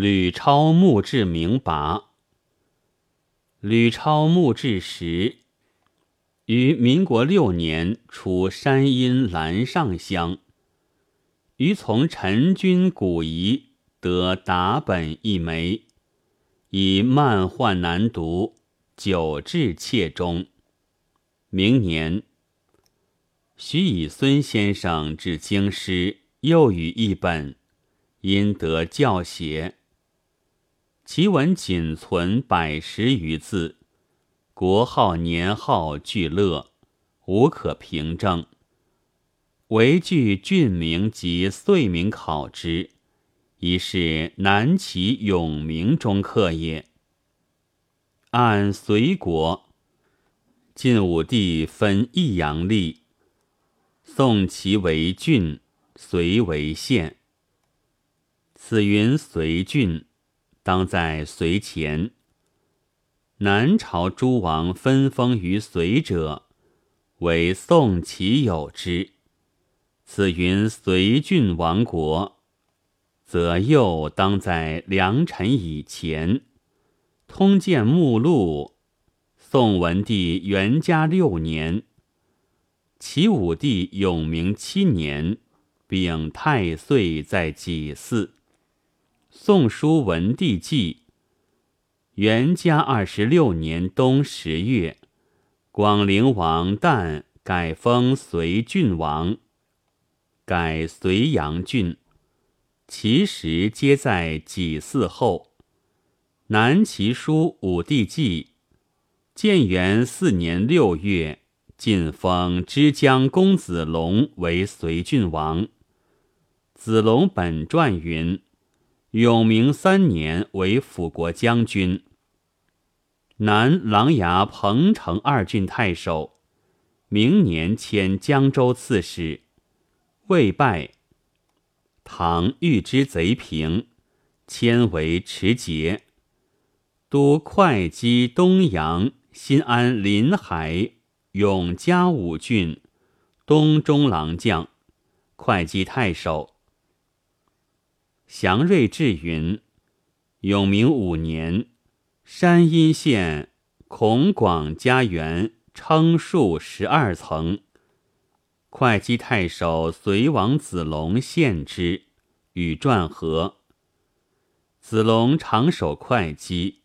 吕超墓志铭跋。吕超墓志时，于民国六年出山阴兰上乡。于从陈君古遗得达本一枚，以漫画难读，久至切中。明年，许以孙先生至京师，又与一本，因得教写。其文仅存百十余字，国号年号俱乐，无可凭证。唯据郡名及岁名考之，已是南齐永明中刻也。按隋国，晋武帝分益阳历，宋齐为郡，隋为县。此云隋郡。当在隋前，南朝诸王分封于隋者，为宋齐有之。此云隋郡王国，则又当在良辰以前。通鉴目录，宋文帝元嘉六年，齐武帝永明七年，丙太岁在己巳。宋书文帝纪，元嘉二十六年冬十月，广陵王旦改封隋郡王，改隋阳郡。其实皆在己巳后。南齐书武帝纪，建元四年六月，晋封之江公子龙为隋郡王。子龙本传云。永明三年为辅国将军，南琅琊彭城二郡太守。明年迁江州刺史，未拜。唐遇之贼平，迁为持节，都会稽、东阳、新安、临海、永嘉五郡，东中郎将，会稽太守。祥瑞志云：永明五年，山阴县孔广家园称数十二层，会稽太守隋王子龙献之，与传合。子龙长守会稽，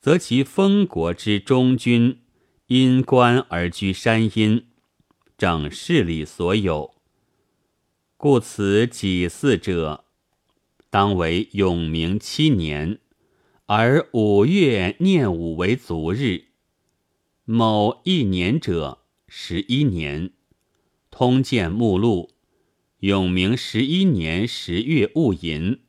则其封国之中君因官而居山阴，整势力所有，故此几祀者。当为永明七年，而五月念五为卒日。某一年者，十一年。通鉴目录：永明十一年十月戊寅，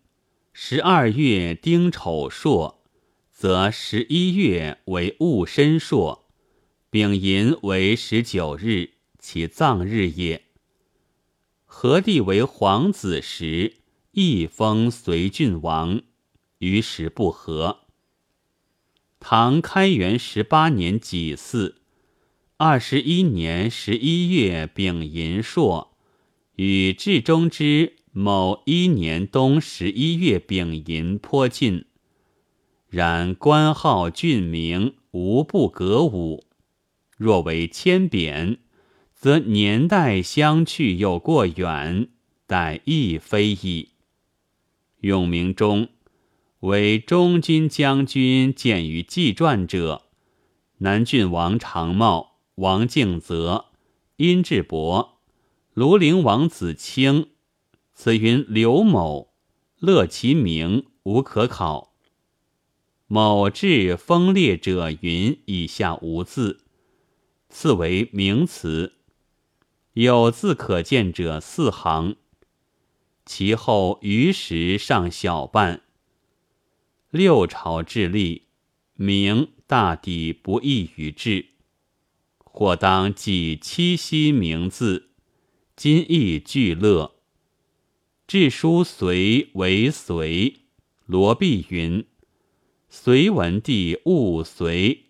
十二月丁丑朔，则十一月为戊申朔，丙寅为十九日，其葬日也。何帝为皇子时。亦封随郡王，于时不和。唐开元十八年己巳，二十一年十一月丙寅朔，与至中之某一年冬十一月丙寅颇近。然官号郡名无不格武。若为迁贬，则年代相去又过远，待亦非矣。永明中为中军将军，见于纪传者，南郡王长茂、王敬泽、殷志伯、庐陵王子清。此云刘某，乐其名无可考。某志封列者云以下无字，次为名词。有字可见者四行。其后余时尚小半。六朝治立，明大抵不易于治。或当记七夕名字，今亦俱乐。治书隋为隋，罗弼云：隋文帝误隋，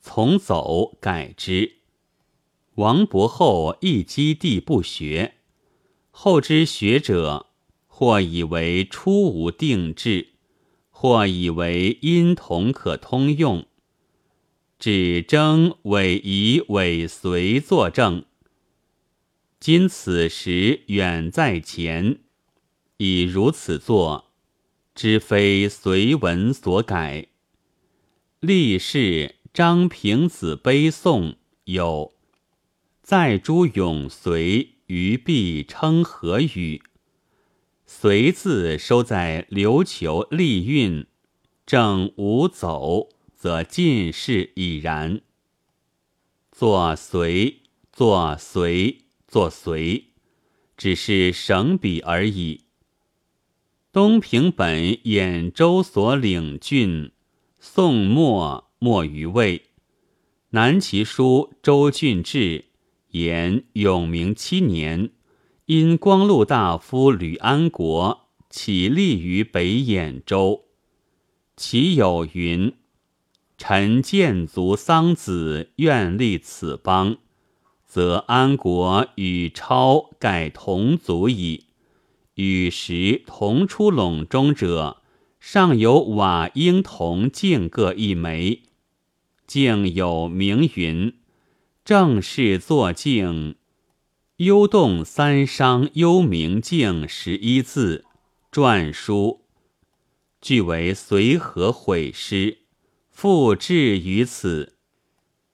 从走改之。王伯厚亦积地不学，后之学者。或以为初无定制，或以为音同可通用。指征委以尾随作证。今此时远在前，已如此作，知非随文所改。历世张平子碑颂有在诸永随于必称何语？随字收在琉球历运，正无走。则进士已然。作随，作随，作随，只是省笔而已。东平本兖州所领郡，宋末末于魏。南齐书周郡志言永明七年，因光禄大夫吕安国起立于北兖州，其有云。臣见足桑梓愿立此邦，则安国与超盖同族矣。与时同出陇中者，尚有瓦婴同敬各一枚。敬有名云：正式作敬，幽洞三商幽明镜十一字，篆书，俱为随和毁诗。复置于此，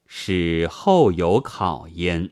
使后有考焉。